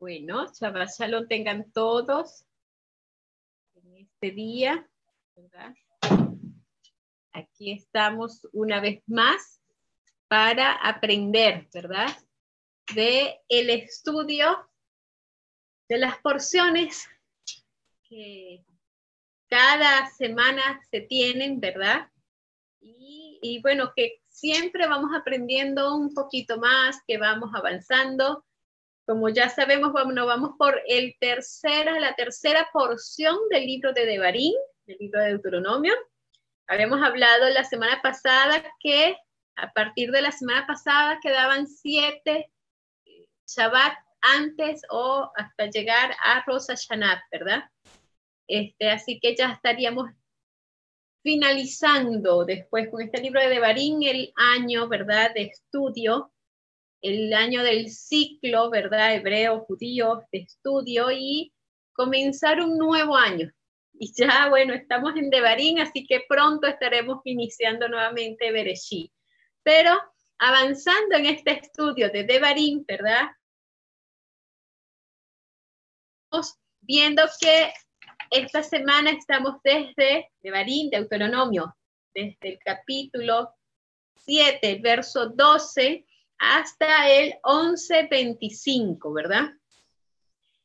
Bueno, Shabbat Shalom tengan todos en este día, ¿verdad? Aquí estamos una vez más para aprender, ¿verdad? De el estudio de las porciones que cada semana se tienen, ¿verdad? Y, y bueno, que siempre vamos aprendiendo un poquito más, que vamos avanzando como ya sabemos, vamos, vamos por el tercera, la tercera porción del libro de Devarim, del libro de Deuteronomio. Habíamos hablado la semana pasada que a partir de la semana pasada quedaban siete Shabbat antes o hasta llegar a Rosa Hashanah, ¿verdad? Este, así que ya estaríamos finalizando después con este libro de Devarim el año, ¿verdad?, de estudio el año del ciclo, ¿verdad? Hebreo, judío, de estudio y comenzar un nuevo año. Y ya, bueno, estamos en Devarim, así que pronto estaremos iniciando nuevamente Bereshit. Pero avanzando en este estudio de Devarim, ¿verdad? Viendo que esta semana estamos desde Devarim, Deuteronomio, desde el capítulo 7, el verso 12 hasta el 11.25, ¿verdad?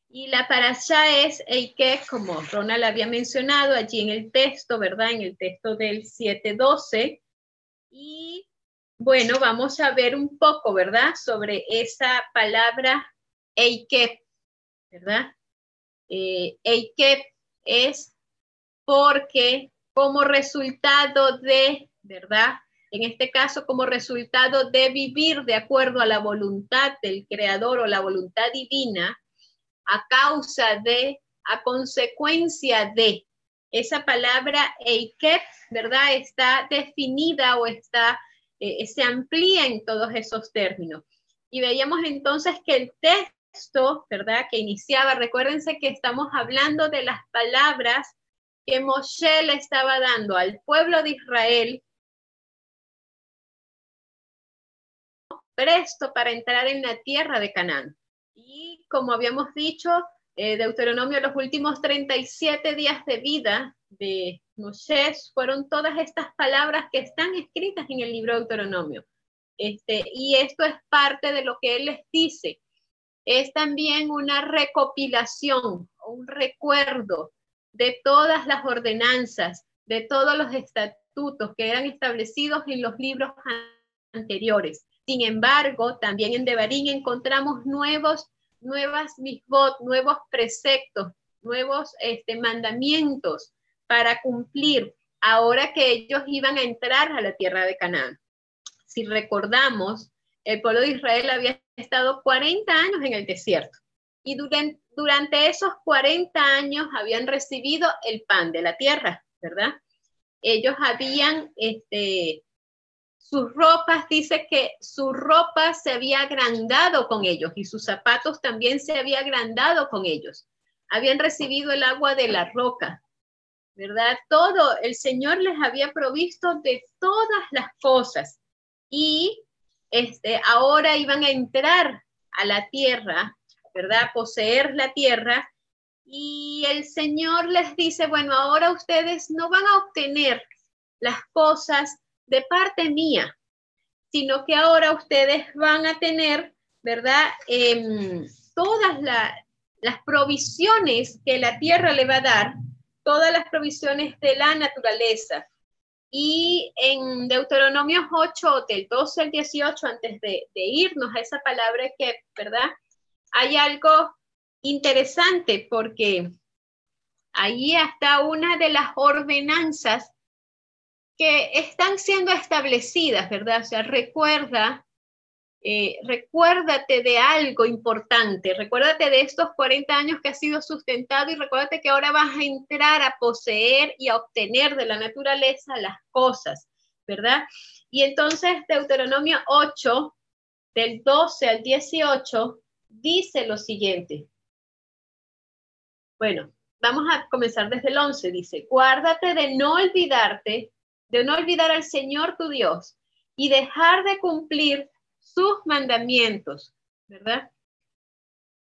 Y la parasha es que, como Ronald había mencionado allí en el texto, ¿verdad? En el texto del 7.12. Y bueno, vamos a ver un poco, ¿verdad? Sobre esa palabra Eikep, ¿verdad? Eh, Eikep es porque como resultado de, ¿verdad? En este caso como resultado de vivir de acuerdo a la voluntad del Creador o la voluntad divina, a causa de, a consecuencia de. Esa palabra Eikep, ¿verdad? Está definida o está, eh, se amplía en todos esos términos. Y veíamos entonces que el texto, ¿verdad? Que iniciaba, recuérdense que estamos hablando de las palabras que Moshe le estaba dando al pueblo de Israel presto para entrar en la tierra de Canaán. Y como habíamos dicho, eh, Deuteronomio, los últimos 37 días de vida de Moisés fueron todas estas palabras que están escritas en el libro de Deuteronomio. Este, y esto es parte de lo que él les dice. Es también una recopilación, un recuerdo de todas las ordenanzas, de todos los estatutos que eran establecidos en los libros anteriores. Sin embargo, también en Devarim encontramos nuevos, nuevas misbot, nuevos preceptos, nuevos este, mandamientos para cumplir ahora que ellos iban a entrar a la tierra de Canaán. Si recordamos, el pueblo de Israel había estado 40 años en el desierto y durante, durante esos 40 años habían recibido el pan de la tierra, ¿verdad? Ellos habían este, sus ropas, dice que su ropa se había agrandado con ellos y sus zapatos también se había agrandado con ellos. Habían recibido el agua de la roca, ¿verdad? Todo, el Señor les había provisto de todas las cosas y este, ahora iban a entrar a la tierra, ¿verdad? Poseer la tierra y el Señor les dice, bueno, ahora ustedes no van a obtener las cosas de parte mía, sino que ahora ustedes van a tener, ¿verdad? Em, todas las provisiones que la tierra le va a dar, todas las provisiones de la naturaleza. Y en Deuteronomio 8, del 12 al 18, antes de, de irnos a esa palabra que, ¿verdad? Hay algo interesante porque ahí está una de las ordenanzas que están siendo establecidas, ¿verdad? O sea, recuerda, eh, recuérdate de algo importante, recuérdate de estos 40 años que has sido sustentado y recuérdate que ahora vas a entrar a poseer y a obtener de la naturaleza las cosas, ¿verdad? Y entonces Deuteronomio 8, del 12 al 18, dice lo siguiente. Bueno, vamos a comenzar desde el 11, dice, guárdate de no olvidarte de no olvidar al Señor tu Dios y dejar de cumplir sus mandamientos, ¿verdad?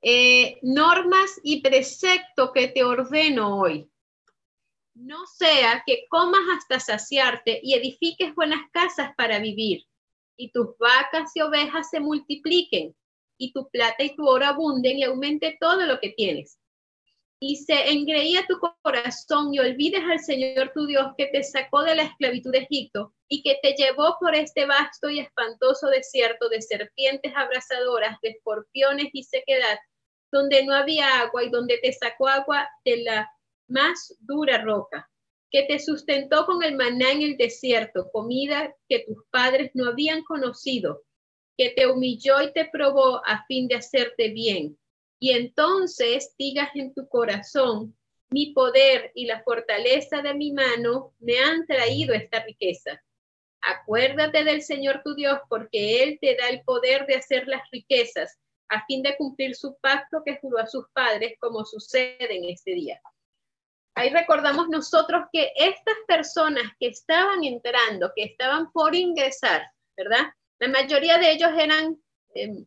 eh, normas y preceptos que te ordeno hoy. No sea que comas hasta saciarte y edifiques buenas casas para vivir, y tus vacas y ovejas se multipliquen, y tu plata y tu oro abunden y aumente todo lo que tienes y se engreía tu corazón y olvides al Señor tu Dios que te sacó de la esclavitud de Egipto y que te llevó por este vasto y espantoso desierto de serpientes abrasadoras, de escorpiones y sequedad, donde no había agua y donde te sacó agua de la más dura roca, que te sustentó con el maná en el desierto, comida que tus padres no habían conocido, que te humilló y te probó a fin de hacerte bien y entonces digas en tu corazón, mi poder y la fortaleza de mi mano me han traído esta riqueza. Acuérdate del Señor tu Dios, porque Él te da el poder de hacer las riquezas, a fin de cumplir su pacto que juró a sus padres, como sucede en este día. Ahí recordamos nosotros que estas personas que estaban entrando, que estaban por ingresar, ¿verdad? La mayoría de ellos eran eh,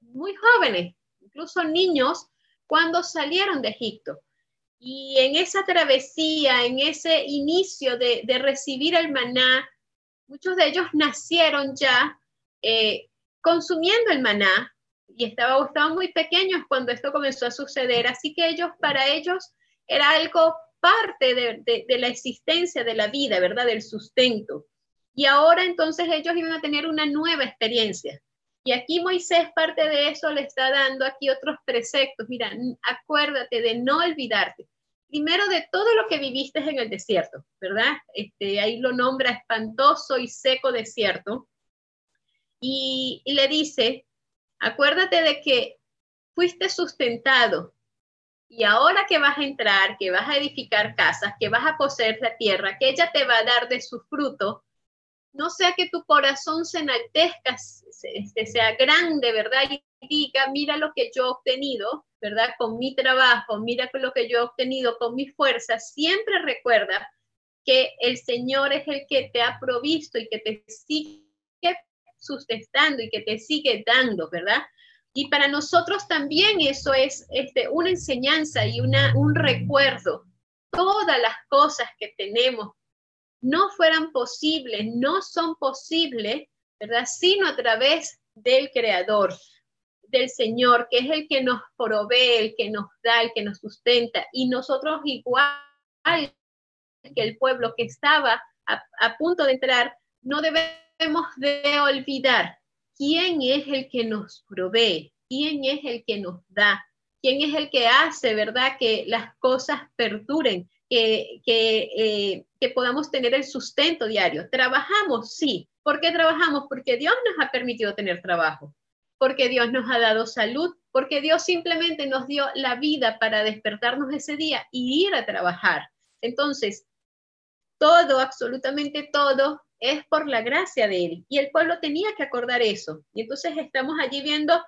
muy jóvenes, incluso niños, cuando salieron de Egipto. Y en esa travesía, en ese inicio de, recibir el maná, muchos de ellos nacieron ya eh, consumiendo el maná y estaba, estaban muy pequeños cuando esto comenzó a suceder. Así que ellos, para ellos, era algo parte de, de la existencia de la vida, ¿verdad? Del sustento. Y ahora entonces ellos iban a tener una nueva experiencia. Y aquí Moisés, parte de eso, le está dando aquí otros preceptos. Mira, acuérdate de no olvidarte. Primero de todo lo que viviste en el desierto, ¿verdad? Este, ahí lo nombra espantoso y seco desierto. Y, le dice, acuérdate de que fuiste sustentado y ahora que vas a entrar, que vas a edificar casas, que vas a poseer la tierra, que ella te va a dar de su fruto, no sea que tu corazón se enaltezca, este, sea grande, ¿verdad? Y diga, mira lo que yo he obtenido, ¿verdad? Con mi trabajo, mira lo que yo he obtenido con mi fuerza. Siempre recuerda que el Señor es el que te ha provisto y que te sigue sustentando y que te sigue dando, ¿verdad? Y para nosotros también eso es este, una enseñanza y una, un recuerdo. Todas las cosas que tenemos no fueran posibles, no son posibles, ¿verdad? Sino a través del Creador, del Señor, que es el que nos provee, el que nos da, el que nos sustenta. Y nosotros igual que el pueblo que estaba a, punto de entrar, no debemos de olvidar quién es el que nos provee, quién es el que nos da, quién es el que hace, ¿verdad? Que las cosas perduren, que, eh, que, podamos tener el sustento diario. ¿Trabajamos? Sí. ¿Por qué trabajamos? Porque Dios nos ha permitido tener trabajo, porque Dios nos ha dado salud, porque Dios simplemente nos dio la vida para despertarnos ese día y ir a trabajar. Entonces, todo, absolutamente todo, es por la gracia de Él. Y el pueblo tenía que acordar eso. Y entonces estamos allí viendo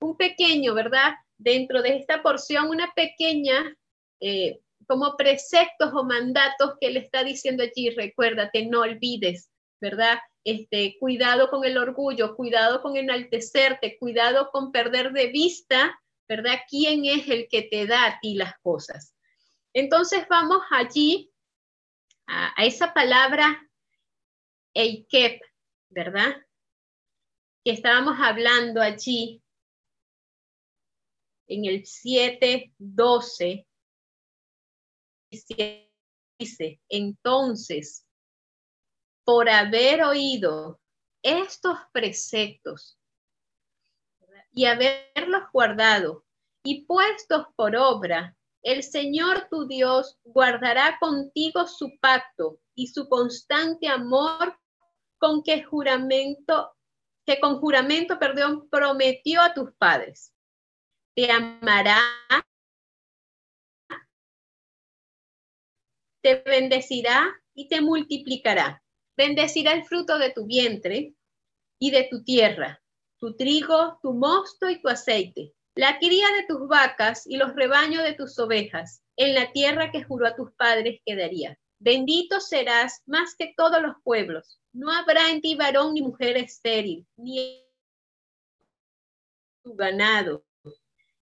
un pequeño, ¿verdad? Dentro de esta porción, una pequeña eh, como preceptos o mandatos que le está diciendo allí, recuérdate, no olvides, ¿verdad? Este, cuidado con el orgullo, cuidado con enaltecerte, cuidado con perder de vista, ¿verdad? ¿Quién es el que te da a ti las cosas? Entonces vamos allí a, esa palabra Eikep, ¿verdad? Que estábamos hablando allí en el 7.12 dice, entonces, por haber oído estos preceptos y haberlos guardado y puestos por obra, el Señor tu Dios guardará contigo su pacto y su constante amor con que juramento que con juramento, perdón, prometió a tus padres. Te amará te bendecirá y te multiplicará. Bendecirá el fruto de tu vientre y de tu tierra, tu trigo, tu mosto y tu aceite, la cría de tus vacas y los rebaños de tus ovejas, en la tierra que juró a tus padres que daría. Bendito serás más que todos los pueblos. No habrá en ti varón ni mujer estéril, ni tu ganado,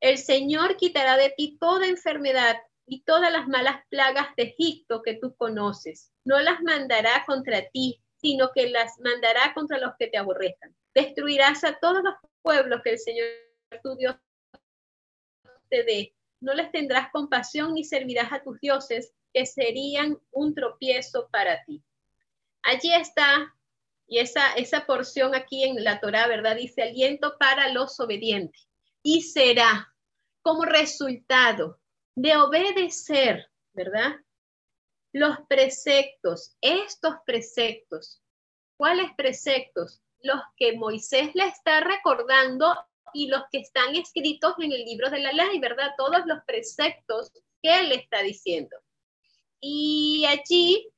El Señor quitará de ti toda enfermedad y todas las malas plagas de Egipto que tú conoces. No las mandará contra ti, sino que las mandará contra los que te aborrezcan. Destruirás a todos los pueblos que el Señor tu Dios te dé. No les tendrás compasión ni servirás a tus dioses, que serían un tropiezo para ti. Allí está, y esa, esa porción aquí en la Torah, ¿verdad? Dice aliento para los obedientes. Y será como resultado de obedecer, ¿verdad? Los preceptos, estos preceptos. ¿Cuáles preceptos? Los que Moisés le está recordando y los que están escritos en el libro de la ley, ¿verdad? Todos los preceptos que él está diciendo. Y allí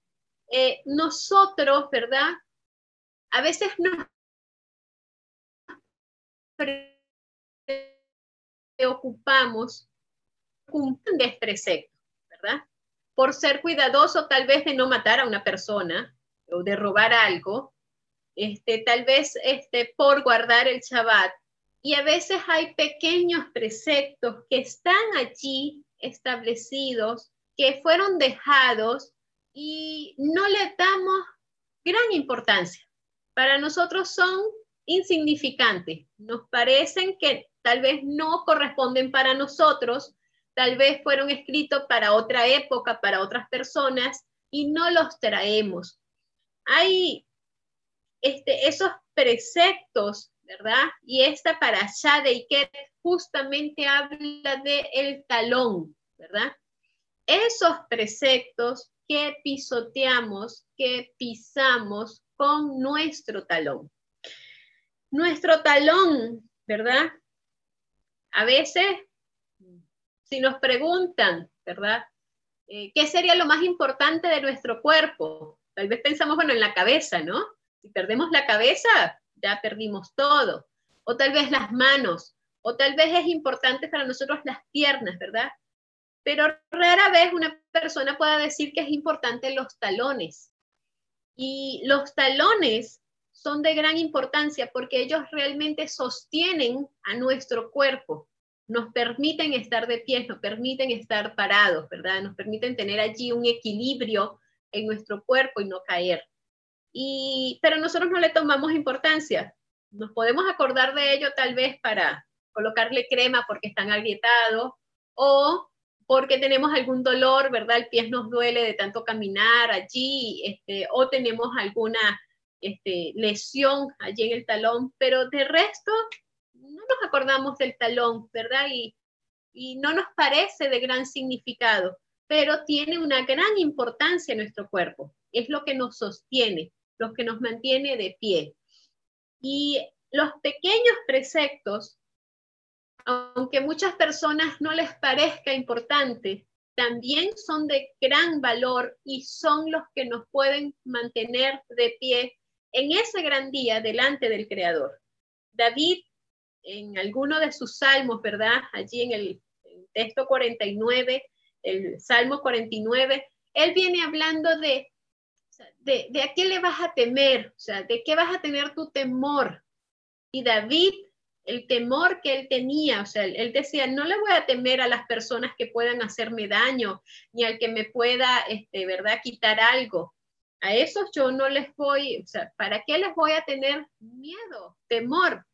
eh, nosotros, ¿verdad? A veces nos preocupamos de precepto, ¿verdad? Por ser cuidadoso tal vez de no matar a una persona o de robar algo, este, tal vez este, por guardar el Shabbat. Y a veces hay pequeños preceptos que están allí establecidos, que fueron dejados y no le damos gran importancia. Para nosotros son insignificantes. Nos parecen que tal vez no corresponden para nosotros, tal vez fueron escritos para otra época, para otras personas, y no los traemos. Hay este, esos preceptos, ¿verdad? Y esta para allá de Iker justamente habla de el talón, ¿verdad? Esos preceptos que pisoteamos, que pisamos con nuestro talón. Nuestro talón, ¿verdad? A veces si nos preguntan, ¿verdad? Eh, ¿Qué sería lo más importante de nuestro cuerpo? Tal vez pensamos, bueno, en la cabeza, ¿no? Si perdemos la cabeza, ya perdimos todo. O tal vez las manos, o tal vez es importante para nosotros las piernas, ¿verdad? Pero rara vez una persona pueda decir que es importante los talones. Y los talones son de gran importancia porque ellos realmente sostienen a nuestro cuerpo nos permiten estar de pie, nos permiten estar parados, ¿verdad? Nos permiten tener allí un equilibrio en nuestro cuerpo y no caer. Y, pero nosotros no le tomamos importancia. Nos podemos acordar de ello tal vez para colocarle crema porque están agrietados o porque tenemos algún dolor, ¿verdad? El pie nos duele de tanto caminar allí, este, o tenemos alguna este, lesión allí en el talón, pero de resto no nos acordamos del talón, ¿verdad? Y, y no nos parece de gran significado, pero tiene una gran importancia en nuestro cuerpo. Es lo que nos sostiene, lo que nos mantiene de pie. Y los pequeños preceptos, aunque muchas personas no les parezca importante, también son de gran valor y son los que nos pueden mantener de pie en ese gran día delante del Creador. David en alguno de sus salmos, ¿verdad? Allí en el, texto 49, el Salmo 49, él viene hablando de, de, de a qué le vas a temer, o sea, de qué vas a tener tu temor. Y David, el temor que él tenía, o sea, él decía, no le voy a temer a las personas que puedan hacerme daño, ni al que me pueda, este, ¿verdad?, quitar algo. A esos yo no les voy, o sea, ¿para qué les voy a tener miedo, temor?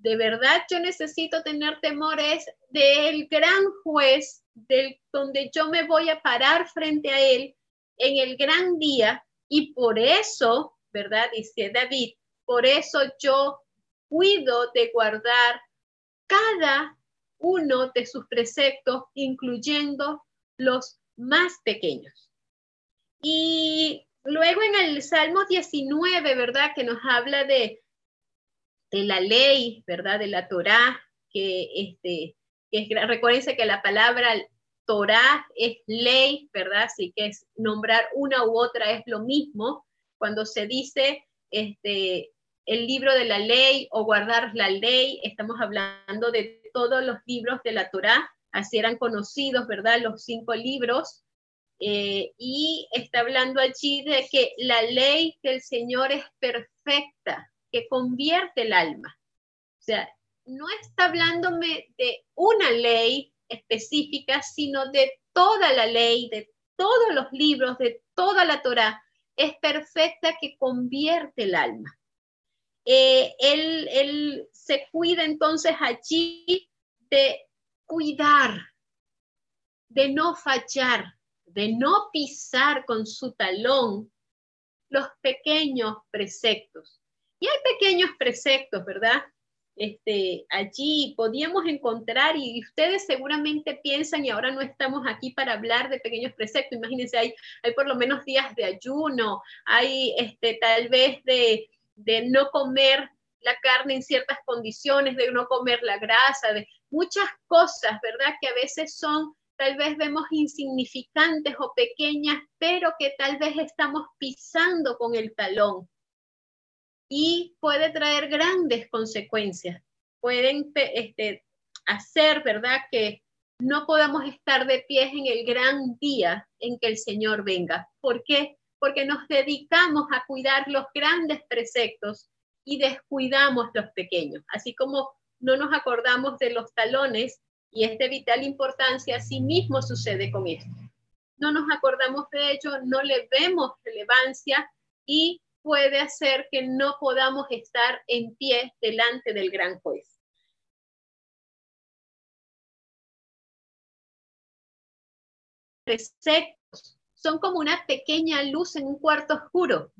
De verdad yo necesito tener temores del gran juez, del, donde yo me voy a parar frente a él en el gran día. Y por eso, ¿verdad? Dice David, por eso yo cuido de guardar cada uno de sus preceptos, incluyendo los más pequeños. Y luego en el Salmo 19, ¿verdad? Que nos habla de de la ley, ¿verdad? De la Torá, que, este, que es, recuérdense que la palabra Torá es ley, ¿verdad? Así que es nombrar una u otra es lo mismo. Cuando se dice este, el libro de la ley o guardar la ley, estamos hablando de todos los libros de la Torá, así eran conocidos, ¿verdad? Los cinco libros. Eh, y está hablando allí de que la ley del Señor es perfecta, que convierte el alma. O sea, no está hablándome de una ley específica, sino de toda la ley, de todos los libros, de toda la Torah. Es perfecta que convierte el alma. Eh, él, él se cuida entonces allí de cuidar, de no fallar, de no pisar con su talón los pequeños preceptos. Y hay pequeños preceptos, ¿verdad? Este, allí podíamos encontrar, y ustedes seguramente piensan, y ahora no estamos aquí para hablar de pequeños preceptos, imagínense, hay, hay por lo menos días de ayuno, hay este, tal vez de, de no comer la carne en ciertas condiciones, de no comer la grasa, de muchas cosas, ¿verdad? Que a veces son, tal vez vemos insignificantes o pequeñas, pero que tal vez estamos pisando con el talón y puede traer grandes consecuencias. Pueden este, hacer, ¿verdad? Que no podamos estar de pies en el gran día en que el Señor venga. ¿Por qué? Porque nos dedicamos a cuidar los grandes preceptos y descuidamos los pequeños. Así como no nos acordamos de los talones y es de vital importancia, así mismo sucede con esto. No nos acordamos de ello, no le vemos relevancia y puede hacer que no podamos estar en pie delante del gran juez. Preceptos son como una pequeña luz en un cuarto oscuro.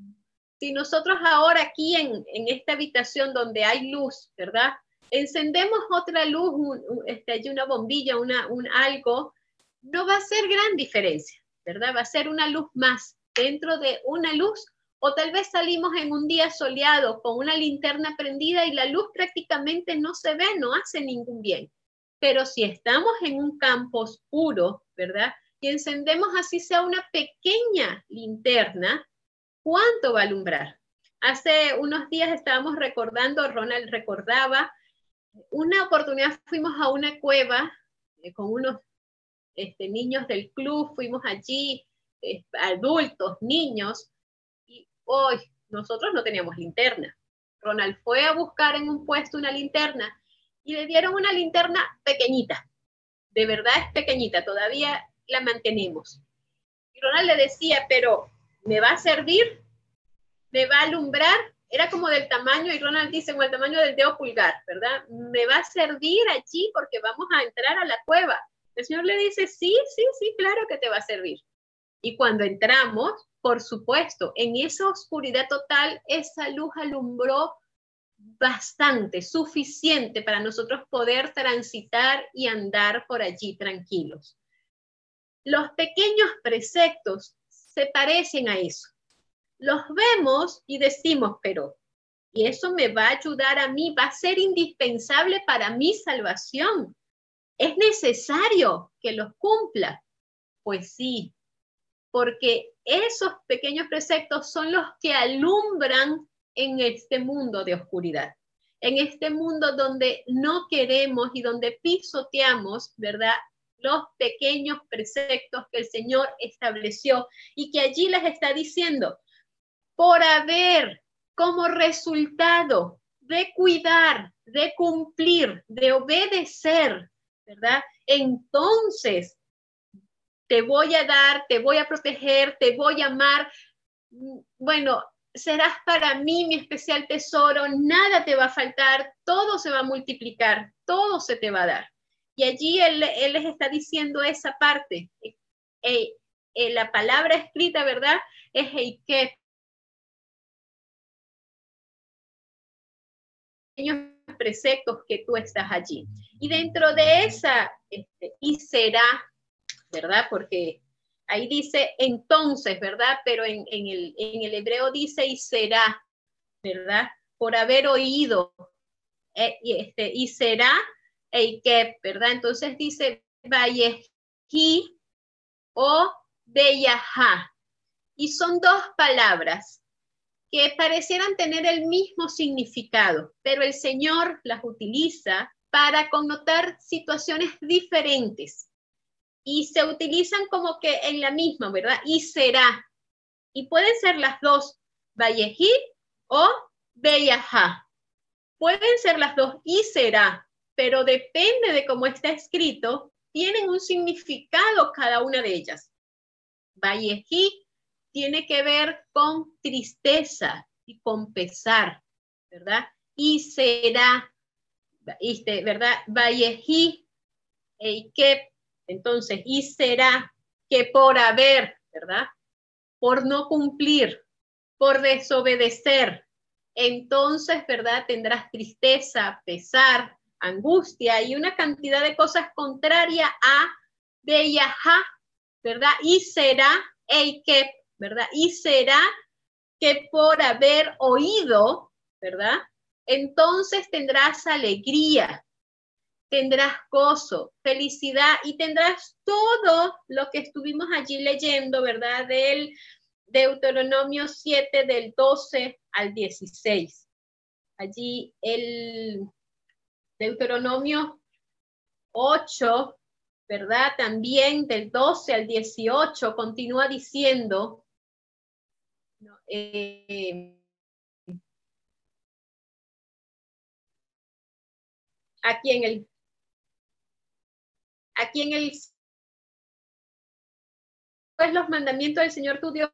Si nosotros ahora aquí en, esta habitación donde hay luz, ¿verdad? Encendemos otra luz, este, una bombilla, una, un algo, no va a ser gran diferencia, ¿verdad? Va a ser una luz más. Dentro de una luz o tal vez salimos en un día soleado con una linterna prendida y la luz prácticamente no se ve, no hace ningún bien. Pero si estamos en un campo oscuro, ¿verdad? Y encendemos así sea una pequeña linterna, ¿cuánto va a alumbrar? Hace unos días estábamos recordando, Ronald recordaba, una oportunidad fuimos a una cueva eh, con unos este, niños del club, fuimos allí, eh, adultos, niños, Hoy nosotros no teníamos linterna. Ronald fue a buscar en un puesto una linterna y le dieron una linterna pequeñita. De verdad es pequeñita, todavía la mantenemos. Y Ronald le decía, pero ¿me va a servir? ¿Me va a alumbrar? Era como del tamaño, y Ronald dice, como el tamaño del dedo pulgar, ¿verdad? ¿Me va a servir allí porque vamos a entrar a la cueva? El Señor le dice, sí, sí, sí, claro que te va a servir. Y cuando entramos, por supuesto, en esa oscuridad total, esa luz alumbró bastante, suficiente para nosotros poder transitar y andar por allí tranquilos. Los pequeños preceptos se parecen a eso. Los vemos y decimos, pero, ¿y eso me va a ayudar a mí? ¿Va a ser indispensable para mi salvación? ¿Es necesario que los cumpla? Pues sí, porque esos pequeños preceptos son los que alumbran en este mundo de oscuridad, en este mundo donde no queremos y donde pisoteamos, ¿verdad? Los pequeños preceptos que el Señor estableció y que allí les está diciendo, por haber como resultado de cuidar, de cumplir, de obedecer, ¿verdad? Entonces te voy a dar, te voy a proteger, te voy a amar. Bueno, serás para mí mi especial tesoro, nada te va a faltar, todo se va a multiplicar, todo se te va a dar. Y allí él, les está diciendo esa parte. Eh, eh, la palabra escrita, ¿verdad? Es que preceptos que tú estás allí. Y dentro de esa, este, y será ¿verdad? Porque ahí dice entonces, ¿verdad? Pero en, el, hebreo dice y será, ¿verdad? Por haber oído, eh, y, este, y será Eikep, ¿verdad? Entonces dice Valleji o Beyaha. Y son dos palabras que parecieran tener el mismo significado, pero el Señor las utiliza para connotar situaciones diferentes y se utilizan como que en la misma, ¿verdad? Y será. Y pueden ser las dos, Vallejí o Bellaja. pueden ser las dos y será, pero depende de cómo está escrito, tienen un significado cada una de ellas. Vallejí tiene que ver con tristeza y con pesar, ¿verdad? Y será, ¿verdad? Vallejí, y que, entonces, y será que por haber, ¿verdad? Por no cumplir, por desobedecer, entonces, ¿verdad? Tendrás tristeza, pesar, angustia y una cantidad de cosas contrarias a Beyajá, ¿verdad? Y será que, ¿verdad? Y será que por haber oído, ¿verdad? Entonces tendrás alegría, tendrás gozo, felicidad y tendrás todo lo que estuvimos allí leyendo, ¿verdad? Del Deuteronomio 7 del 12 al 16. Allí el Deuteronomio 8, ¿verdad? También del 12 al 18 continúa diciendo, eh, aquí en el, aquí en el, pues los mandamientos del Señor tu Dios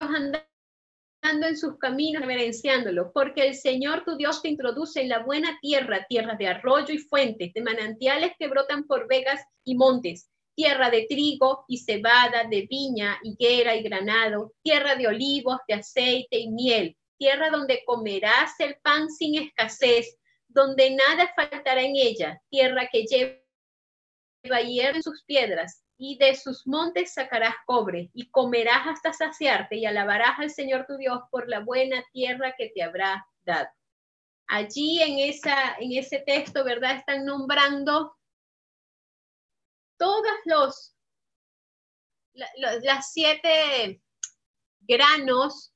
andando en sus caminos, reverenciándolo, porque el Señor tu Dios te introduce en la buena tierra, tierra de arroyo y fuentes, de manantiales que brotan por vegas y montes, tierra de trigo y cebada, de viña, higuera y granado, tierra de olivos, de aceite y miel, tierra donde comerás el pan sin escasez, donde nada faltará en ella, tierra que lleva sus piedras, y de sus montes sacarás cobre, y comerás hasta saciarte, y alabarás al Señor tu Dios por la buena tierra que te habrá dado. Allí en, esa, en ese texto, ¿verdad? Están nombrando todos los, las siete granos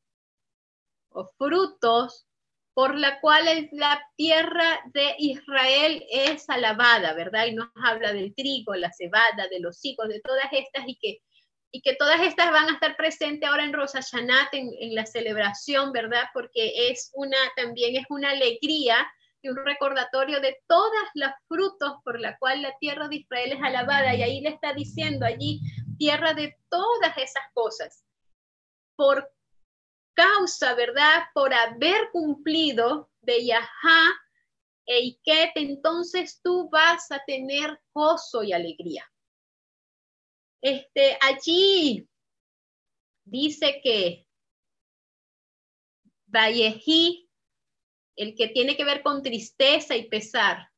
o frutos por la cual la tierra de Israel es alabada, ¿verdad? Y nos habla del trigo, la cebada, de los hijos, de todas estas y que, y que todas estas van a estar presentes ahora en Rosh en, en la celebración, ¿verdad? Porque es una, también es una alegría y un recordatorio de todas los frutos por la cual la tierra de Israel es alabada. Y ahí le está diciendo allí, tierra de todas esas cosas. Por causa, ¿verdad? Por haber cumplido de Yahá e Iket, entonces tú vas a tener gozo y alegría. Este, allí dice que Vallejí, el que tiene que ver con tristeza y pesar,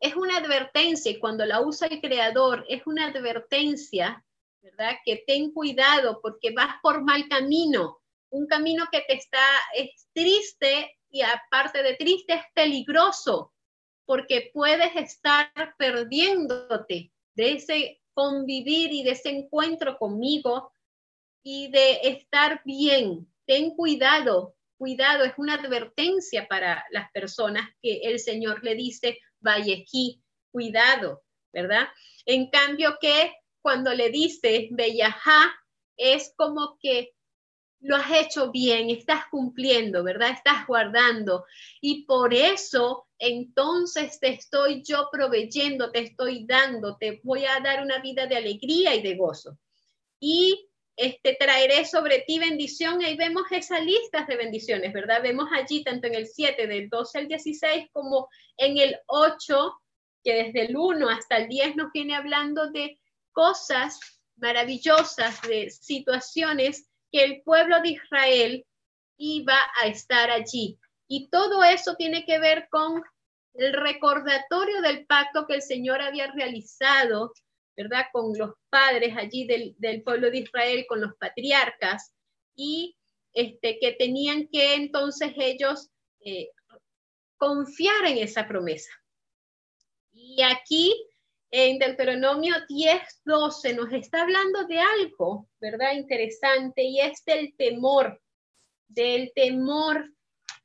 es una advertencia y cuando la usa el creador es una advertencia, ¿verdad? Que ten cuidado porque vas por mal camino un camino que te está, es triste y aparte de triste es peligroso porque puedes estar perdiéndote de ese convivir y de ese encuentro conmigo y de estar bien. Ten cuidado, cuidado, es una advertencia para las personas que el Señor le dice, vaya aquí, cuidado, ¿verdad? En cambio que cuando le dice, Bellajá, es como que lo has hecho bien, estás cumpliendo, ¿verdad? Estás guardando. Y por eso entonces te estoy yo proveyendo, te estoy dando, te voy a dar una vida de alegría y de gozo. Y este, traeré sobre ti bendición. Ahí vemos esas listas de bendiciones, ¿verdad? Vemos allí tanto en el 7, del 12 al 16, como en el 8, que desde el 1 hasta el 10 nos viene hablando de cosas maravillosas, de situaciones que el pueblo de Israel iba a estar allí. Y todo eso tiene que ver con el recordatorio del pacto que el Señor había realizado, ¿verdad? Con los padres allí del, pueblo de Israel, con los patriarcas, y este, que tenían que entonces ellos eh, confiar en esa promesa. Y aquí en Deuteronomio 10, 12 nos está hablando de algo, ¿verdad? Interesante, y es del temor, del temor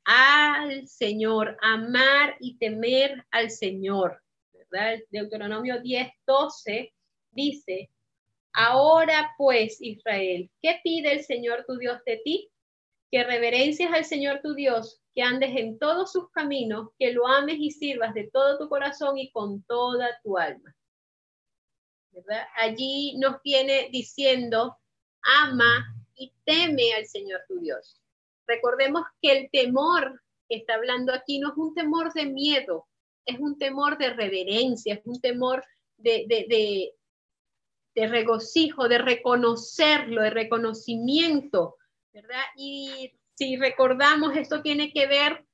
al Señor, amar y temer al Señor, ¿verdad? Deuteronomio 10, 12 dice, ahora pues Israel, ¿qué pide el Señor tu Dios de ti? que reverencias al Señor tu Dios, que andes en todos sus caminos, que lo ames y sirvas de todo tu corazón y con toda tu alma. ¿Verdad? Allí nos viene diciendo, ama y teme al Señor tu Dios. Recordemos que el temor que está hablando aquí no es un temor de miedo, es un temor de reverencia, es un temor de, de, de regocijo, de reconocerlo, de reconocimiento, ¿verdad? Y si recordamos, esto tiene que ver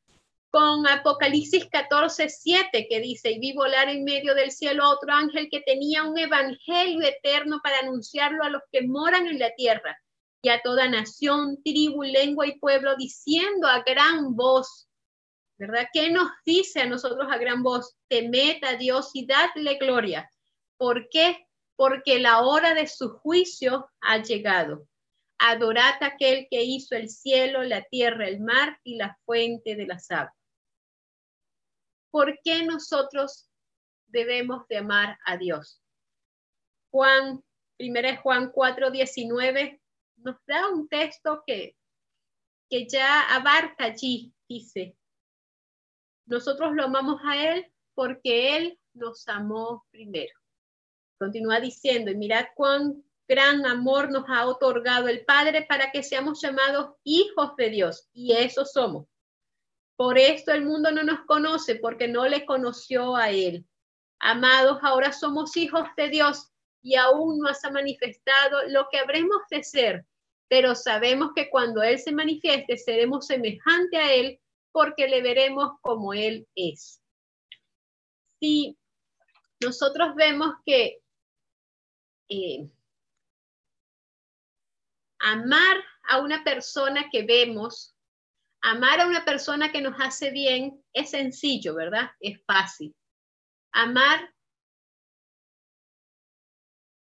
con Apocalipsis 14, 7, que dice, y vi volar en medio del cielo a otro ángel que tenía un evangelio eterno para anunciarlo a los que moran en la tierra y a toda nación, tribu, lengua y pueblo, diciendo a gran voz, ¿verdad? ¿Qué nos dice a nosotros a gran voz? Temed a Dios y dadle gloria. ¿Por qué? Porque la hora de su juicio ha llegado. Adorad a aquel que hizo el cielo, la tierra, el mar y la fuente de las aguas. ¿Por qué nosotros debemos de amar a Dios? Juan, primera Juan 4, 19, nos da un texto que, que ya abarca allí, dice, nosotros lo amamos a Él porque Él nos amó primero. Continúa diciendo, y mirad cuán gran amor nos ha otorgado el Padre para que seamos llamados hijos de Dios, y eso somos. Por esto el mundo no nos conoce, porque no le conoció a Él. Amados, ahora somos hijos de Dios y aún no se ha manifestado lo que habremos de ser, pero sabemos que cuando Él se manifieste seremos semejante a Él porque le veremos como Él es. Si nosotros vemos que eh, amar a una persona que vemos, amar a una persona que nos hace bien, es sencillo, ¿verdad? Es fácil. Amar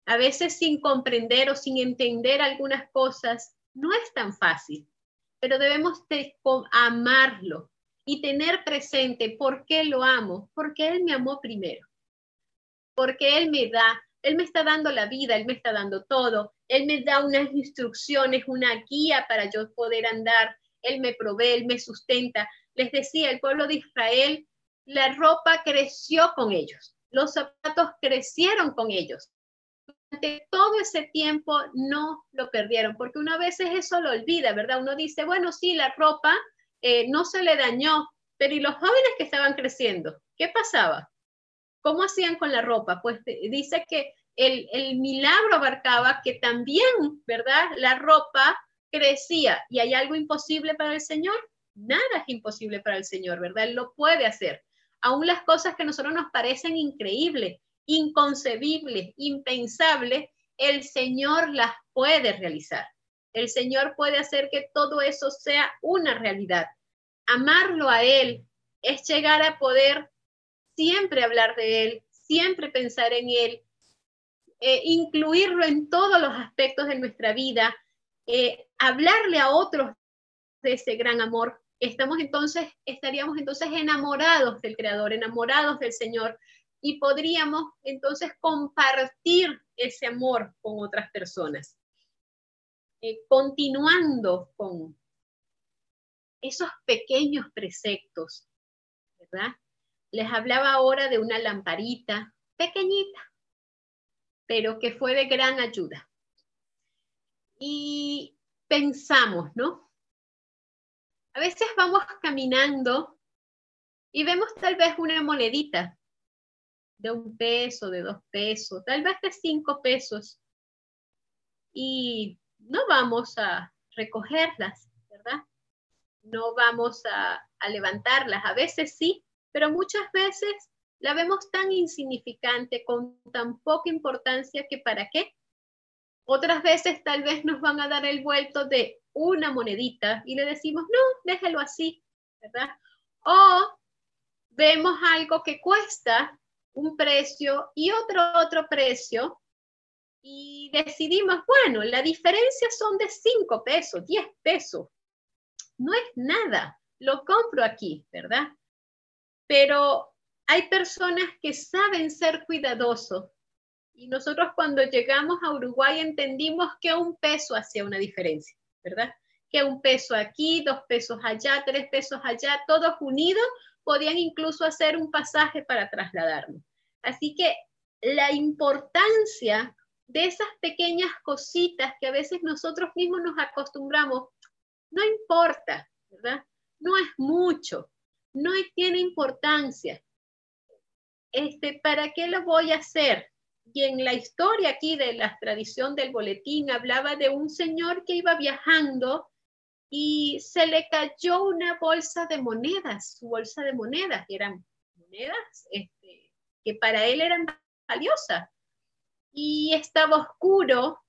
a veces sin comprender o sin entender algunas cosas, no es tan fácil, pero debemos amarlo y tener presente por qué lo amo, porque Él me amó primero, porque Él me da, Él me está dando la vida, Él me está dando todo, Él me da unas instrucciones, una guía para yo poder andar, Él me provee, Él me sustenta. Les decía, el pueblo de Israel, la ropa creció con ellos, los zapatos crecieron con ellos, todo ese tiempo no lo perdieron, porque una vez eso lo olvida, ¿verdad? Uno dice, bueno, sí, la ropa eh, no se le dañó, pero ¿y los jóvenes que estaban creciendo? ¿Qué pasaba? ¿Cómo hacían con la ropa? Pues dice que el, el milagro abarcaba que también, ¿verdad? La ropa crecía y hay algo imposible para el Señor. Nada es imposible para el Señor, ¿verdad? Él lo puede hacer. Aún las cosas que a nosotros nos parecen increíbles, inconcebible, impensable, el Señor las puede realizar. El Señor puede hacer que todo eso sea una realidad. Amarlo a Él es llegar a poder siempre hablar de Él, siempre pensar en Él, eh, incluirlo en todos los aspectos de nuestra vida, eh, hablarle a otros de ese gran amor. Estamos entonces, estaríamos entonces enamorados del Creador, enamorados del Señor, y podríamos entonces compartir ese amor con otras personas. Eh, continuando con esos pequeños preceptos, ¿verdad? Les hablaba ahora de una lamparita pequeñita, pero que fue de gran ayuda. Y pensamos, ¿no? A veces vamos caminando y vemos tal vez una monedita de un peso, de dos pesos, tal vez de cinco pesos. Y no vamos a recogerlas, ¿verdad? No vamos a, levantarlas. A veces sí, pero muchas veces la vemos tan insignificante, con tan poca importancia que para qué. Otras veces tal vez nos van a dar el vuelto de una monedita y le decimos, no, déjelo así, ¿verdad? O vemos algo que cuesta un precio y otro otro precio y decidimos, bueno, la diferencia son de 5 pesos, 10 pesos. No es nada, lo compro aquí, ¿verdad? Pero hay personas que saben ser cuidadosos y nosotros cuando llegamos a Uruguay entendimos que un peso hacía una diferencia, ¿verdad? que un peso aquí, dos pesos allá, tres pesos allá, todos unidos, podían incluso hacer un pasaje para trasladarnos. Así que la importancia de esas pequeñas cositas que a veces nosotros mismos nos acostumbramos, no importa, ¿verdad? No es mucho, no tiene importancia. Este, ¿Para qué lo voy a hacer? Y en la historia aquí de la tradición del boletín hablaba de un señor que iba viajando y se le cayó una bolsa de monedas, su bolsa de monedas, que eran monedas este, que para él eran valiosas. Y estaba oscuro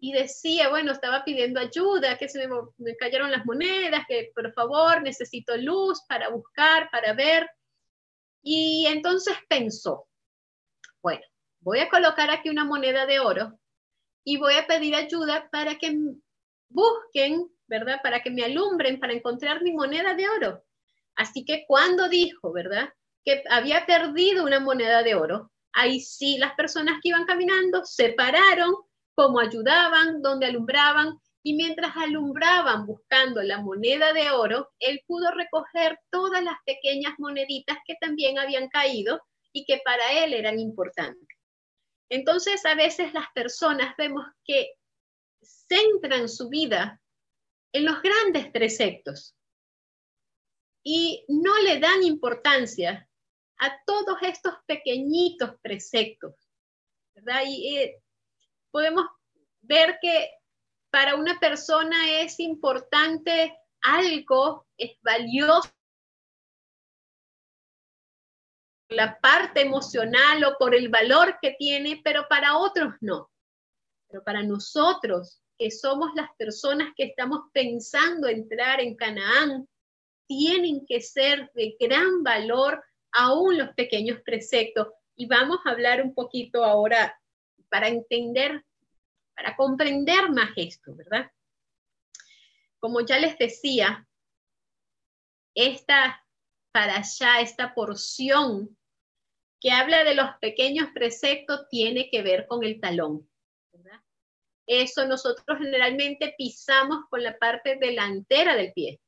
y decía, bueno, estaba pidiendo ayuda, que se me, cayeron las monedas, que por favor necesito luz para buscar, para ver. Y entonces pensó, bueno, voy a colocar aquí una moneda de oro y voy a pedir ayuda para que busquen ¿verdad? Para que me alumbren, para encontrar mi moneda de oro. Así que cuando dijo, ¿verdad? Que había perdido una moneda de oro, ahí sí las personas que iban caminando se pararon, como ayudaban, donde alumbraban, y mientras alumbraban buscando la moneda de oro, él pudo recoger todas las pequeñas moneditas que también habían caído y que para él eran importantes. Entonces, a veces las personas vemos que centran su vida en los grandes preceptos y no le dan importancia a todos estos pequeñitos preceptos. eh, podemos ver que para una persona es importante algo, es valioso la parte emocional o por el valor que tiene, pero para otros no. Pero para nosotros que somos las personas que estamos pensando entrar en Canaán, tienen que ser de gran valor aún los pequeños preceptos. Y vamos a hablar un poquito ahora para entender, para comprender más esto, ¿verdad? Como ya les decía, esta para allá, esta porción que habla de los pequeños preceptos tiene que ver con el talón. Eso nosotros generalmente pisamos con la parte delantera del pie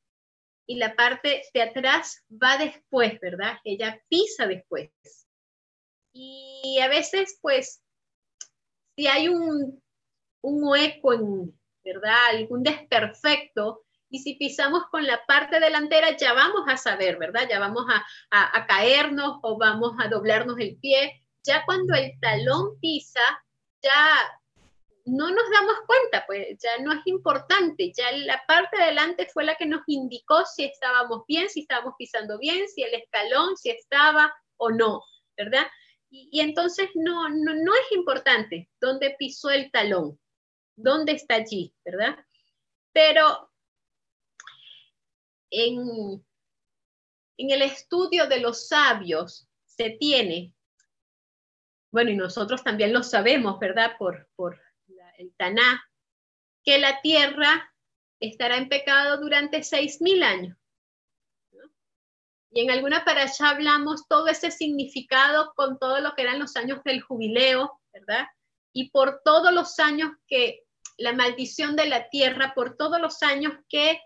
y la parte de atrás va después, ¿verdad? Ella pisa después. Y a veces, pues, si hay un, un hueco en, ¿verdad? Algún desperfecto, y si pisamos con la parte delantera, ya vamos a saber, ¿verdad? Ya vamos a, caernos o vamos a doblarnos el pie. Ya cuando el talón pisa, ya no nos damos cuenta, pues ya no es importante, ya la parte de fue la que nos indicó si estábamos bien, si estábamos pisando bien, si el escalón, si estaba o no, ¿verdad? Y, entonces no, no, no es importante dónde pisó el talón, dónde está allí, ¿verdad? Pero en, en el estudio de los sabios se tiene, bueno, y nosotros también lo sabemos, ¿verdad? Por, por el Taná, que la tierra estará en pecado durante seis mil años. Y en alguna para allá hablamos todo ese significado con todo lo que eran los años del jubileo, ¿verdad? Y por todos los años que la maldición de la tierra, por todos los años que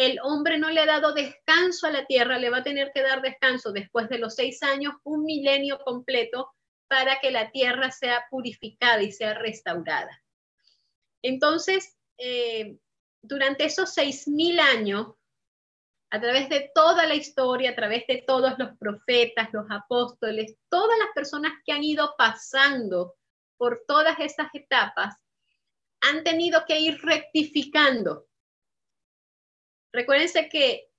el hombre no le ha dado descanso a la tierra, le va a tener que dar descanso después de los seis años, un milenio completo, para que la tierra sea purificada y sea restaurada. Entonces, eh, durante esos seis mil años, a través de toda la historia, a través de todos los profetas, los apóstoles, todas las personas que han ido pasando por todas esas etapas, han tenido que ir rectificando. Recuérdense que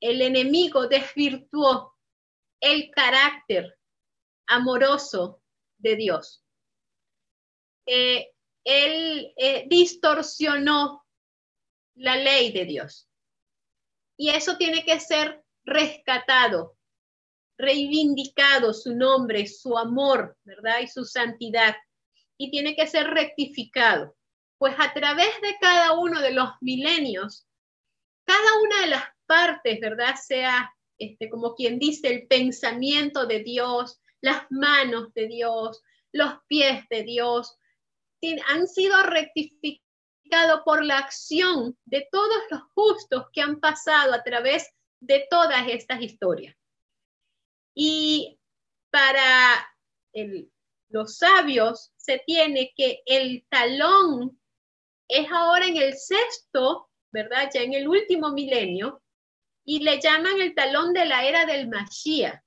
el enemigo desvirtuó el carácter amoroso de Dios. Eh, él eh, distorsionó la ley de Dios. Y eso tiene que ser rescatado, reivindicado su nombre, su amor, ¿verdad? Y su santidad. Y tiene que ser rectificado. Pues a través de cada uno de los milenios, cada una de las partes, ¿verdad? Sea, este, como quien dice, el pensamiento de Dios, las manos de Dios, los pies de Dios, han sido rectificados por la acción de todos los justos que han pasado a través de todas estas historias. Y para los sabios se tiene que el talón es ahora en el sexto, ¿verdad? Ya en el último milenio, y le llaman el talón de la era del Mashiach.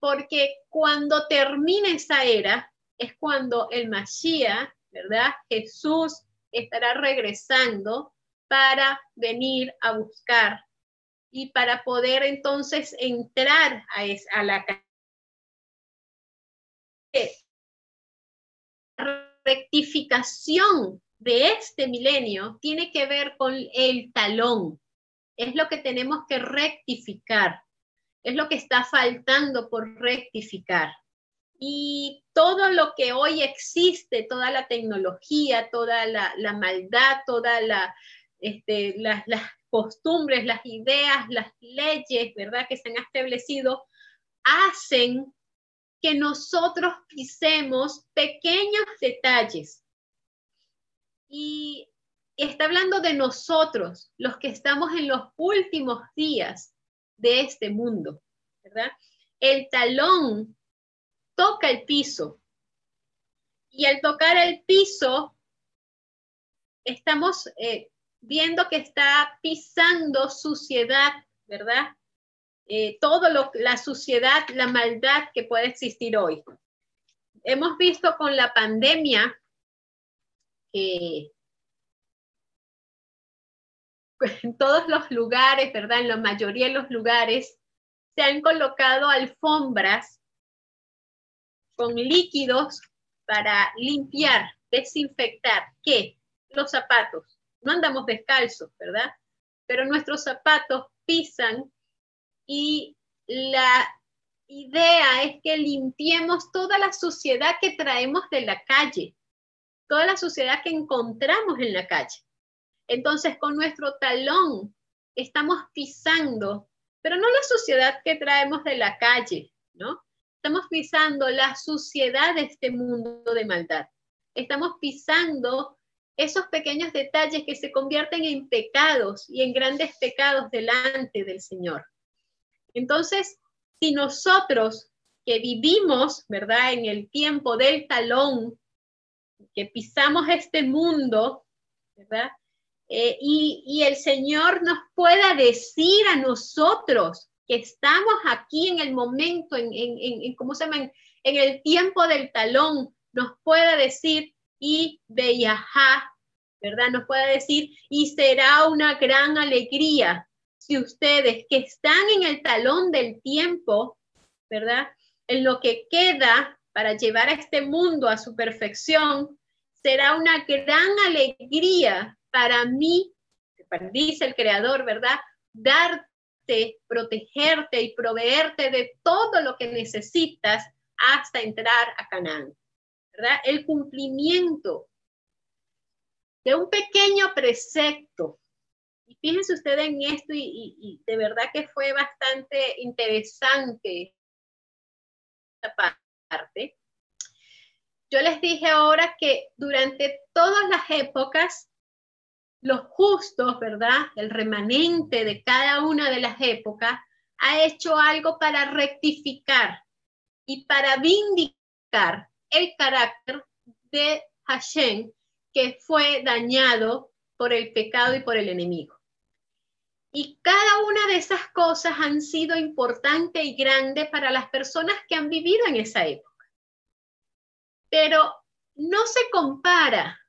Porque cuando termina esa era, es cuando el Mashiach, ¿verdad? Jesús estará regresando para venir a buscar y para poder entonces entrar a, a la rectificación de este milenio tiene que ver con el talón. Es lo que tenemos que rectificar. Es lo que está faltando por rectificar. Y todo lo que hoy existe, toda la tecnología, toda la, maldad, todas la, este, las, las costumbres, las ideas, las leyes, ¿verdad?, que se han establecido, hacen que nosotros pisemos pequeños detalles. Y está hablando de nosotros, los que estamos en los últimos días de este mundo, ¿verdad? El talón toca el piso. Y al tocar el piso, estamos eh, viendo que está pisando suciedad, ¿verdad? Eh, todo lo, la suciedad, la maldad que puede existir hoy. Hemos visto con la pandemia que en todos los lugares, ¿verdad? En la mayoría de los lugares se han colocado alfombras con líquidos para limpiar, desinfectar, ¿qué? Los zapatos. No andamos descalzos, ¿verdad? Pero nuestros zapatos pisan y la idea es que limpiemos toda la suciedad que traemos de la calle, toda la suciedad que encontramos en la calle. Entonces, con nuestro talón estamos pisando, pero no la suciedad que traemos de la calle, ¿no? Estamos pisando la suciedad de este mundo de maldad. Estamos pisando esos pequeños detalles que se convierten en pecados y en grandes pecados delante del Señor. Entonces, si nosotros que vivimos, ¿verdad? En el tiempo del talón, que pisamos este mundo, ¿verdad? Eh, y, y el Señor nos pueda decir a nosotros, que estamos aquí en el momento, en, en, en ¿cómo se llama? En, el tiempo del talón, nos pueda decir, y viajar, ¿verdad? Nos pueda decir, y será una gran alegría si ustedes que están en el talón del tiempo, ¿verdad? En lo que queda para llevar a este mundo a su perfección, será una gran alegría para mí, dice el Creador, ¿verdad? Dar protegerte y proveerte de todo lo que necesitas hasta entrar a Canaán. ¿verdad? El cumplimiento de un pequeño precepto. Y fíjense ustedes en esto y, y de verdad que fue bastante interesante esta parte. Yo les dije ahora que durante todas las épocas los justos, ¿verdad? El remanente de cada una de las épocas ha hecho algo para rectificar y para vindicar el carácter de Hashem que fue dañado por el pecado y por el enemigo. Y cada una de esas cosas han sido importantes y grandes para las personas que han vivido en esa época. Pero no se compara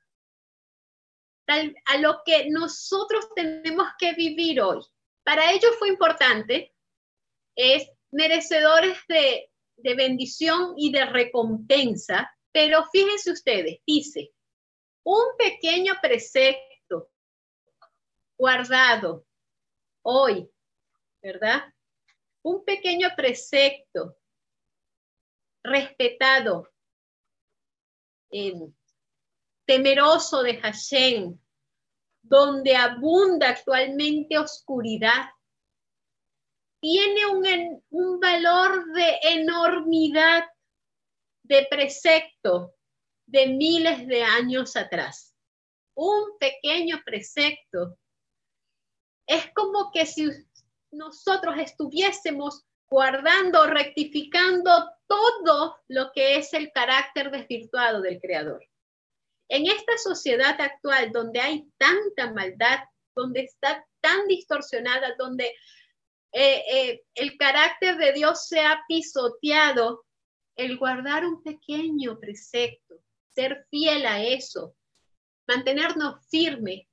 a lo que nosotros tenemos que vivir hoy. Para ellos fue importante, es merecedores de, de bendición y de recompensa, pero fíjense ustedes, dice, un pequeño precepto guardado hoy, ¿verdad? Un pequeño precepto respetado en temeroso de Hashem, donde abunda actualmente oscuridad, tiene un, un valor de enormidad, de precepto de miles de años atrás. un pequeño precepto, es como que si nosotros estuviésemos guardando, rectificando todo lo que es el carácter desvirtuado del Creador. En esta sociedad actual donde hay tanta maldad, donde está tan distorsionada, donde eh, eh, el carácter de Dios se ha pisoteado, el guardar un pequeño precepto, ser fiel a eso, mantenernos firmes,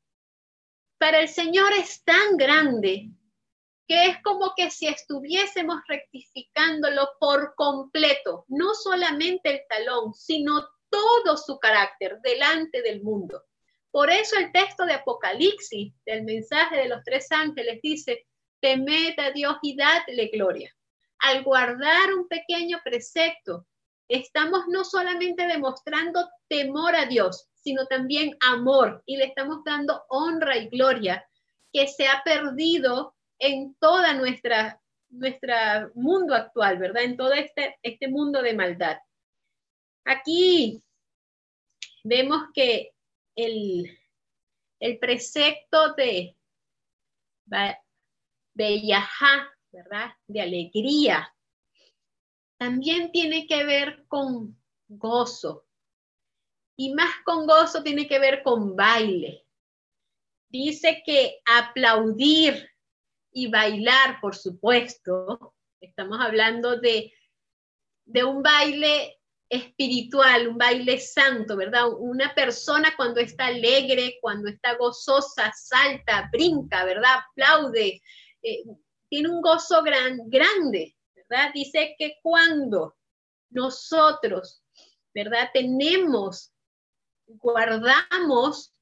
para el Señor es tan grande que es como que si estuviésemos rectificándolo por completo, no solamente el talón, sino todo su carácter delante del mundo. Por eso el texto de Apocalipsis, del mensaje de los tres ángeles, dice, temed a Dios y dadle gloria. Al guardar un pequeño precepto, estamos no solamente demostrando temor a Dios, sino también amor y le estamos dando honra y gloria que se ha perdido en toda nuestra nuestro mundo actual, ¿verdad? En todo este, este mundo de maldad. Aquí vemos que el, el precepto de Bellajá, ¿verdad? De alegría, también tiene que ver con gozo. Y más con gozo tiene que ver con baile. Dice que aplaudir y bailar, por supuesto, estamos hablando de, de un baile espiritual, un baile santo, ¿verdad? Una persona cuando está alegre, cuando está gozosa, salta, brinca, ¿verdad? Aplaude, eh, tiene un gozo gran, grande, Dice que cuando nosotros, ¿verdad? Tenemos, guardamos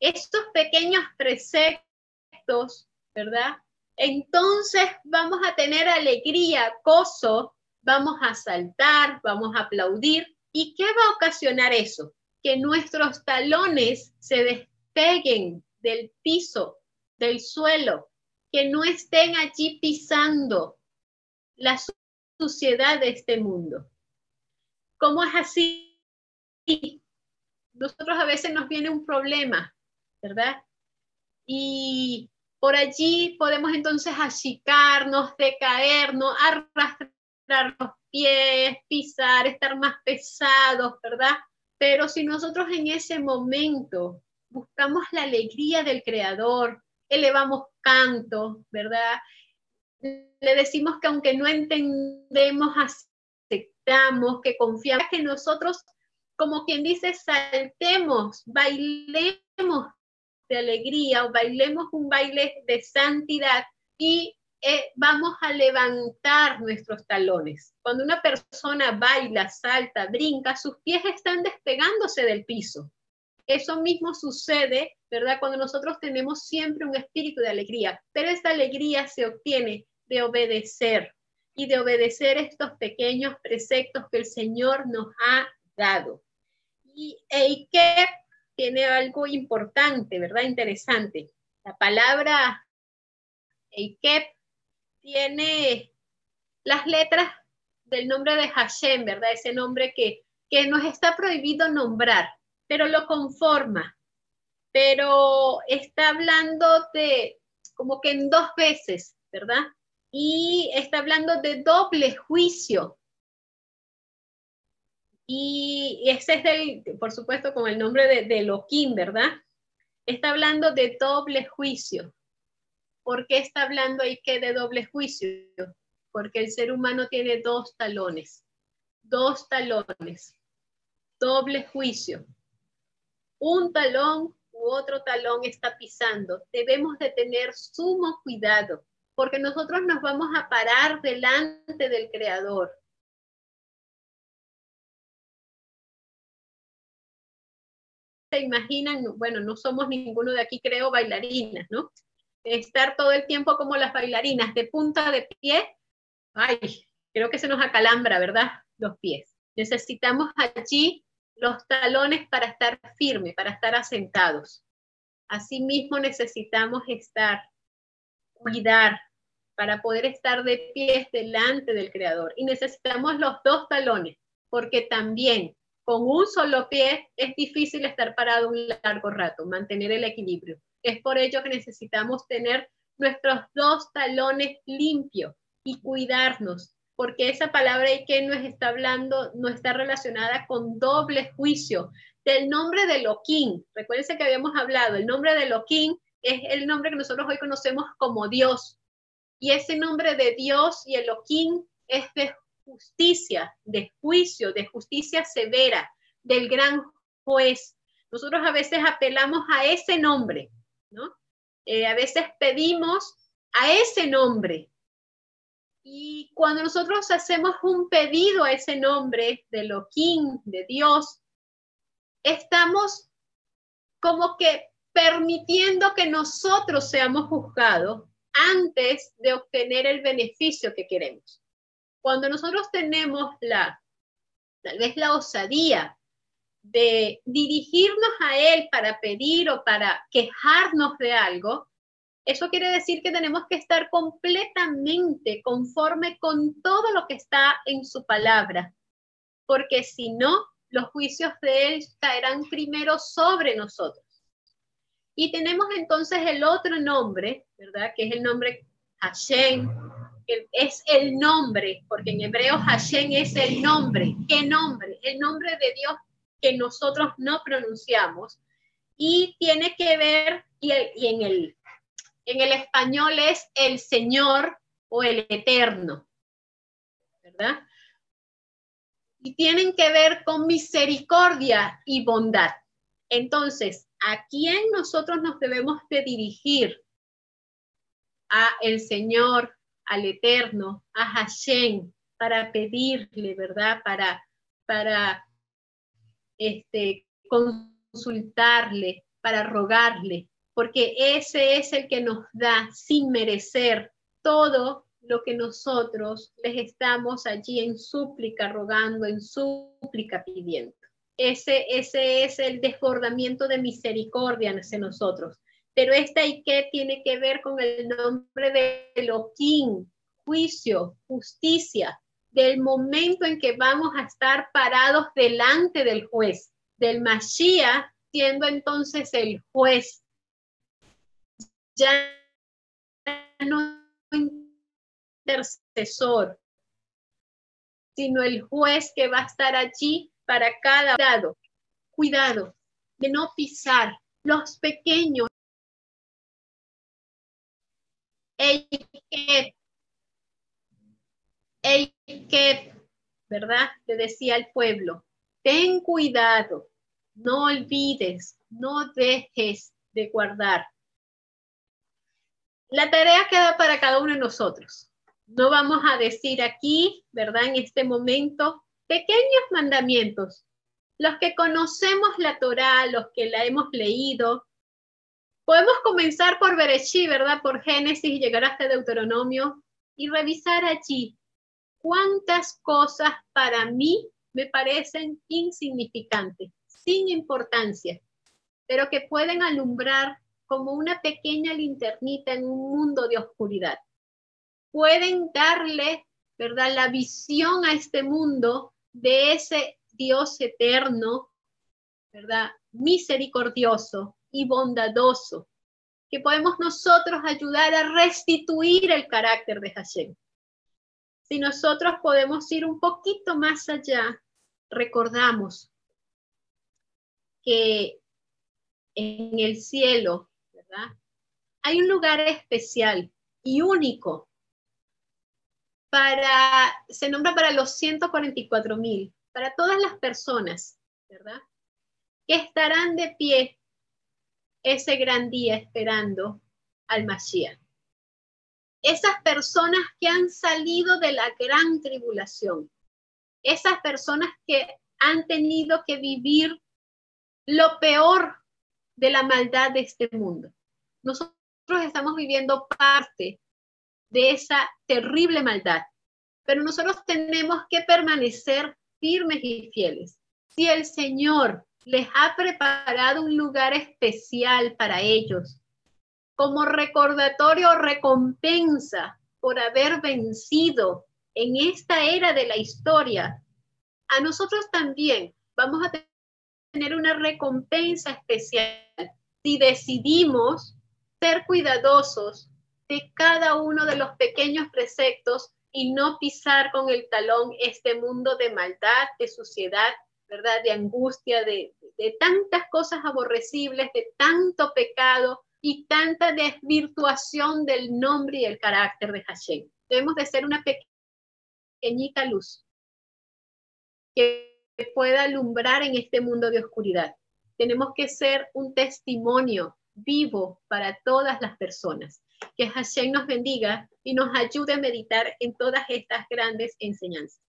estos pequeños preceptos ¿verdad? Entonces vamos a tener alegría, gozo, vamos a saltar, vamos a aplaudir. ¿Y qué va a ocasionar eso? Que nuestros talones se despeguen del piso, del suelo, que no estén allí pisando la suciedad de este mundo. ¿Cómo es así? Nosotros a veces nos viene un problema, ¿verdad? Y por allí podemos entonces achicarnos, decaernos, arrastrar los pies, pisar, estar más pesados, ¿verdad? Pero si nosotros en ese momento buscamos la alegría del Creador, elevamos canto, ¿verdad? Le decimos que aunque no entendemos, aceptamos, que confiamos, que nosotros, como quien dice, saltemos, bailemos de alegría o bailemos un baile de santidad y eh, vamos a levantar nuestros talones. Cuando una persona baila, salta, brinca, sus pies están despegándose del piso. Eso mismo sucede, ¿verdad? Cuando nosotros tenemos siempre un espíritu de alegría, pero esta alegría se obtiene de obedecer y de obedecer estos pequeños preceptos que el Señor nos ha dado. Y, tiene algo importante, ¿verdad? Interesante. La palabra Eikep tiene las letras del nombre de Hashem, ¿verdad? Ese nombre que, que nos está prohibido nombrar, pero lo conforma. Pero está hablando de como que en dos veces, ¿verdad? Y está hablando de doble juicio, y ese es el, por supuesto, con el nombre de, de Elohim, ¿verdad? Está hablando de doble juicio. ¿Por qué está hablando ahí que de doble juicio? Porque el ser humano tiene dos talones, dos talones, doble juicio. Un talón u otro talón está pisando. Debemos de tener sumo cuidado, porque nosotros nos vamos a parar delante del Creador se imaginan, bueno, no somos ninguno de aquí, creo, bailarinas, ¿no? Estar todo el tiempo como las bailarinas, de punta de pie, ay, creo que se nos acalambra, ¿verdad? Los pies. Necesitamos allí los talones para estar firmes, para estar asentados. Asimismo necesitamos estar, cuidar, para poder estar de pies delante del Creador. Y necesitamos los dos talones, porque también con un solo pie es difícil estar parado un largo rato, mantener el equilibrio. Es por ello que necesitamos tener nuestros dos talones limpios y cuidarnos, porque esa palabra que nos está hablando no está relacionada con doble juicio. Del nombre de Elohim, recuérdense que habíamos hablado, el nombre de Elohim es el nombre que nosotros hoy conocemos como Dios. Y ese nombre de Dios y Elohim es de justicia, de juicio, de justicia severa, del gran juez. Nosotros a veces apelamos a ese nombre, ¿no? Eh, a veces pedimos a ese nombre. Y cuando nosotros hacemos un pedido a ese nombre de Elohim, de Dios, estamos como que permitiendo que nosotros seamos juzgados antes de obtener el beneficio que queremos. Cuando nosotros tenemos la, tal vez la osadía de dirigirnos a Él para pedir o para quejarnos de algo, eso quiere decir que tenemos que estar completamente conforme con todo lo que está en su palabra, porque si no, los juicios de Él caerán primero sobre nosotros. Y tenemos entonces el otro nombre, ¿verdad? Que es el nombre Hashem, que es el nombre, porque en hebreo Hashem es el nombre. ¿Qué nombre? El nombre de Dios que nosotros no pronunciamos. Y tiene que ver, y, en, el, en el español es el Señor o el Eterno, ¿verdad? Y tienen que ver con misericordia y bondad. Entonces, ¿a quién nosotros nos debemos de dirigir? A el Señor, al Eterno, a Hashem, para pedirle, ¿verdad? Para, para este, consultarle, para rogarle, porque ese es el que nos da sin merecer todo lo que nosotros les estamos allí en súplica rogando, en súplica pidiendo ese, ese es el desbordamiento de misericordia hacia nosotros. Pero esta qué tiene que ver con el nombre de Elohim, juicio, justicia, del momento en que vamos a estar parados delante del juez, del Mashiach siendo entonces el juez. Ya no intercesor, sino el juez que va a estar allí para cada lado. Cuidado de no pisar los pequeños. El que, que, ¿verdad? Le decía al pueblo, ten cuidado, no olvides, no dejes de guardar. La tarea queda para cada uno de nosotros. No vamos a decir aquí, ¿verdad? En este momento, pequeños mandamientos, los que conocemos la Torá, los que la hemos leído. Podemos comenzar por Bereshí, ¿verdad? Por Génesis y llegar hasta Deuteronomio y revisar allí cuántas cosas para mí me parecen insignificantes, sin importancia, pero que pueden alumbrar como una pequeña linternita en un mundo de oscuridad. Pueden darle, ¿verdad?, la visión a este mundo de ese Dios eterno, ¿verdad? Misericordioso y bondadoso, que podemos nosotros ayudar a restituir el carácter de Hashem. Si nosotros podemos ir un poquito más allá, recordamos que en el cielo, Hay un lugar especial y único para, se nombra para los 144 mil, para todas las personas, ¿verdad? Que estarán de pie ese gran día esperando al Mashiach. Esas personas que han salido de la gran tribulación, esas personas que han tenido que vivir lo peor de la maldad de este mundo. Nosotros estamos viviendo parte de esa terrible maldad. Pero nosotros tenemos que permanecer firmes y fieles. Si el Señor les ha preparado un lugar especial para ellos, como recordatorio o recompensa por haber vencido en esta era de la historia, a nosotros también vamos a tener una recompensa especial si decidimos ser cuidadosos de cada uno de los pequeños preceptos y no pisar con el talón este mundo de maldad, de suciedad, ¿verdad? De angustia, de, tantas cosas aborrecibles, de tanto pecado y tanta desvirtuación del nombre y el carácter de Hashem. Debemos de ser una pequeñita luz que pueda alumbrar en este mundo de oscuridad. Tenemos que ser un testimonio vivo para todas las personas. Que Hashem nos bendiga y nos ayude a meditar en todas estas grandes enseñanzas.